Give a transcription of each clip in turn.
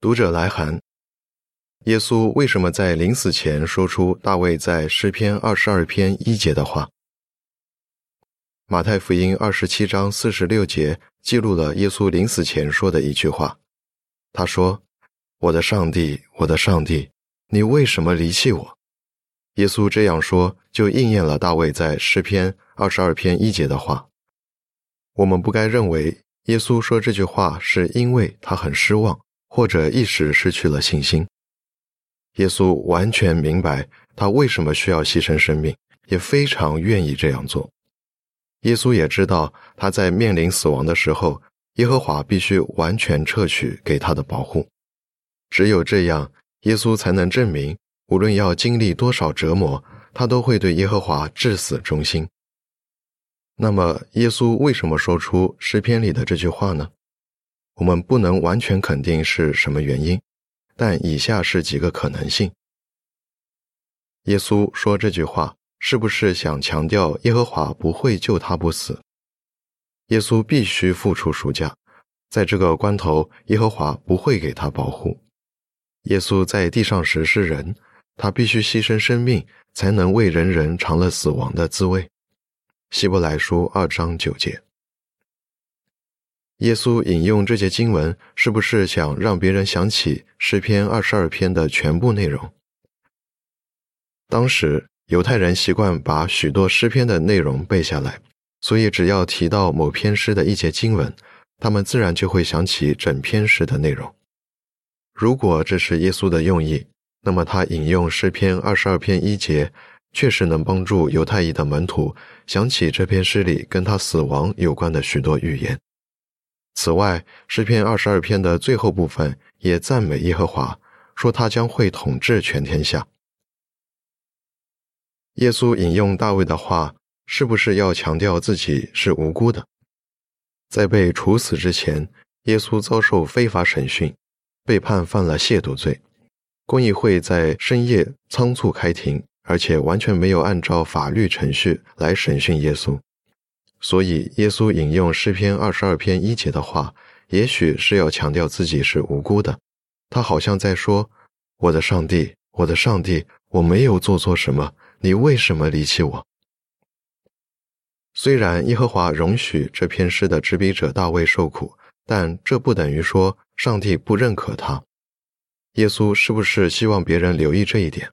读者来函：耶稣为什么在临死前说出大卫在诗篇二十二篇一节的话？马太福音二十七章四十六节记录了耶稣临死前说的一句话。他说：“我的上帝，我的上帝，你为什么离弃我？”耶稣这样说，就应验了大卫在诗篇二十二篇一节的话。我们不该认为耶稣说这句话是因为他很失望。或者一时失去了信心，耶稣完全明白他为什么需要牺牲生命，也非常愿意这样做。耶稣也知道他在面临死亡的时候，耶和华必须完全撤去给他的保护。只有这样，耶稣才能证明，无论要经历多少折磨，他都会对耶和华至死忠心。那么，耶稣为什么说出诗篇里的这句话呢？我们不能完全肯定是什么原因，但以下是几个可能性。耶稣说这句话是不是想强调耶和华不会救他不死？耶稣必须付出赎价，在这个关头，耶和华不会给他保护。耶稣在地上时是人，他必须牺牲生命，才能为人人尝了死亡的滋味。希伯来书二章九节。耶稣引用这节经文，是不是想让别人想起诗篇二十二篇的全部内容？当时犹太人习惯把许多诗篇的内容背下来，所以只要提到某篇诗的一节经文，他们自然就会想起整篇诗的内容。如果这是耶稣的用意，那么他引用诗篇二十二篇一节，确实能帮助犹太裔的门徒想起这篇诗里跟他死亡有关的许多预言。此外，诗篇二十二篇的最后部分也赞美耶和华，说他将会统治全天下。耶稣引用大卫的话，是不是要强调自己是无辜的？在被处死之前，耶稣遭受非法审讯，被判犯了亵渎罪。公议会在深夜仓促开庭，而且完全没有按照法律程序来审讯耶稣。所以，耶稣引用诗篇二十二篇一节的话，也许是要强调自己是无辜的。他好像在说：“我的上帝，我的上帝，我没有做错什么，你为什么离弃我？”虽然耶和华容许这篇诗的执笔者大卫受苦，但这不等于说上帝不认可他。耶稣是不是希望别人留意这一点？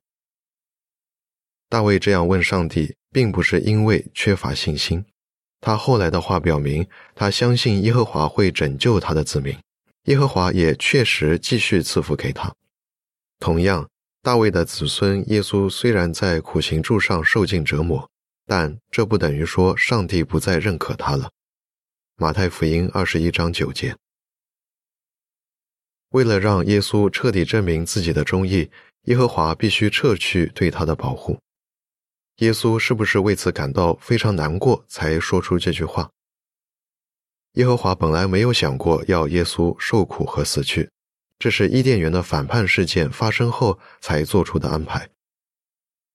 大卫这样问上帝，并不是因为缺乏信心。他后来的话表明，他相信耶和华会拯救他的子民，耶和华也确实继续赐福给他。同样，大卫的子孙耶稣虽然在苦行柱上受尽折磨，但这不等于说上帝不再认可他了。马太福音二十一章九节。为了让耶稣彻底证明自己的忠义，耶和华必须撤去对他的保护。耶稣是不是为此感到非常难过，才说出这句话？耶和华本来没有想过要耶稣受苦和死去，这是伊甸园的反叛事件发生后才做出的安排。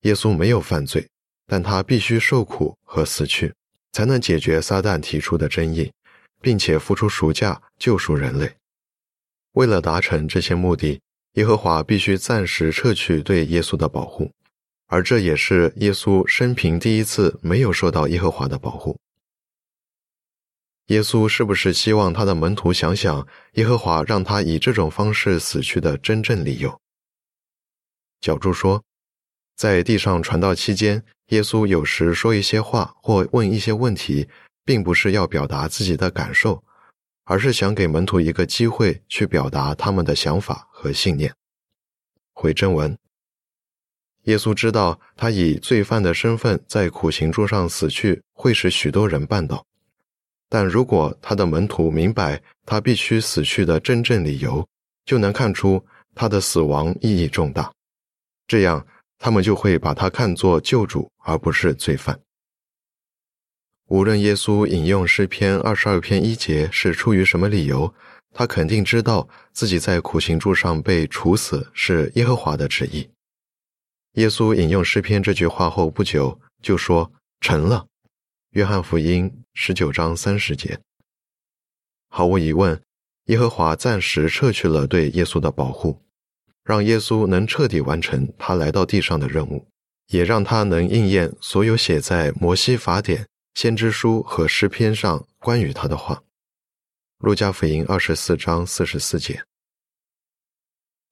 耶稣没有犯罪，但他必须受苦和死去，才能解决撒旦提出的争议，并且付出赎价救赎人类。为了达成这些目的，耶和华必须暂时撤去对耶稣的保护。而这也是耶稣生平第一次没有受到耶和华的保护。耶稣是不是希望他的门徒想想耶和华让他以这种方式死去的真正理由？角柱说，在地上传道期间，耶稣有时说一些话或问一些问题，并不是要表达自己的感受，而是想给门徒一个机会去表达他们的想法和信念。回正文。耶稣知道，他以罪犯的身份在苦行柱上死去，会使许多人绊倒。但如果他的门徒明白他必须死去的真正理由，就能看出他的死亡意义重大。这样，他们就会把他看作救主，而不是罪犯。无论耶稣引用诗篇二十二篇一节是出于什么理由，他肯定知道自己在苦行柱上被处死是耶和华的旨意。耶稣引用诗篇这句话后不久，就说：“成了。”约翰福音十九章三十节。毫无疑问，耶和华暂时撤去了对耶稣的保护，让耶稣能彻底完成他来到地上的任务，也让他能应验所有写在摩西法典、先知书和诗篇上关于他的话。路加福音二十四章四十四节。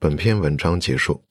本篇文章结束。